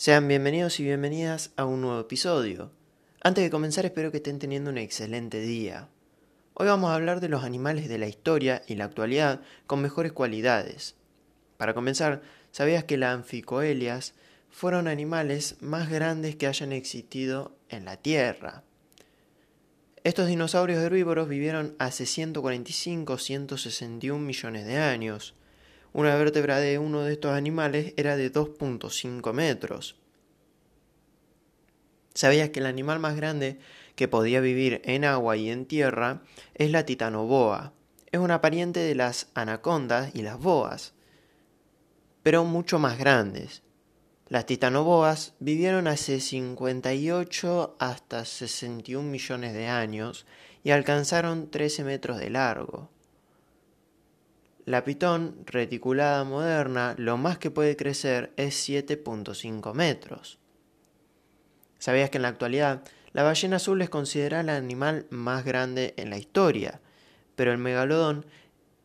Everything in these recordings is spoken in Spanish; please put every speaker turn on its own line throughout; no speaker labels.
Sean bienvenidos y bienvenidas a un nuevo episodio. Antes de comenzar espero que estén teniendo un excelente día. Hoy vamos a hablar de los animales de la historia y la actualidad con mejores cualidades. Para comenzar, ¿sabías que las anficoelias fueron animales más grandes que hayan existido en la Tierra? Estos dinosaurios herbívoros vivieron hace 145-161 millones de años. Una vértebra de uno de estos animales era de 2.5 metros. ¿Sabías que el animal más grande que podía vivir en agua y en tierra es la titanoboa? Es una pariente de las anacondas y las boas, pero mucho más grandes. Las titanoboas vivieron hace 58 hasta 61 millones de años y alcanzaron 13 metros de largo. La pitón reticulada moderna lo más que puede crecer es 7.5 metros. ¿Sabías que en la actualidad la ballena azul es considerada el animal más grande en la historia? Pero el megalodón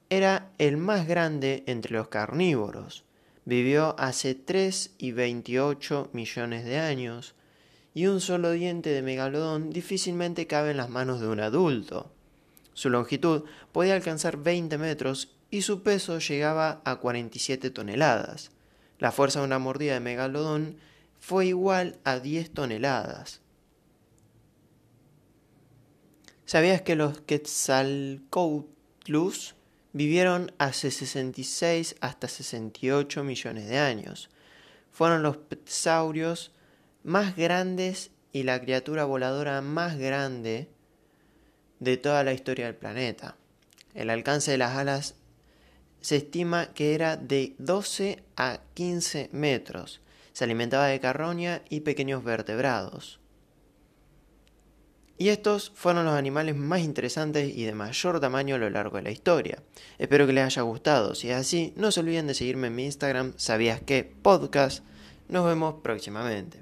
era el más grande entre los carnívoros. Vivió hace 3 y 28 millones de años y un solo diente de megalodón difícilmente cabe en las manos de un adulto. Su longitud podía alcanzar 20 metros y su peso llegaba a 47 toneladas. La fuerza de una mordida de megalodón fue igual a 10 toneladas. ¿Sabías que los Quetzalcoatlus vivieron hace 66 hasta 68 millones de años? Fueron los pterosaurios más grandes y la criatura voladora más grande de toda la historia del planeta. El alcance de las alas se estima que era de 12 a 15 metros. Se alimentaba de carroña y pequeños vertebrados. Y estos fueron los animales más interesantes y de mayor tamaño a lo largo de la historia. Espero que les haya gustado. Si es así, no se olviden de seguirme en mi Instagram, sabías que podcast. Nos vemos próximamente.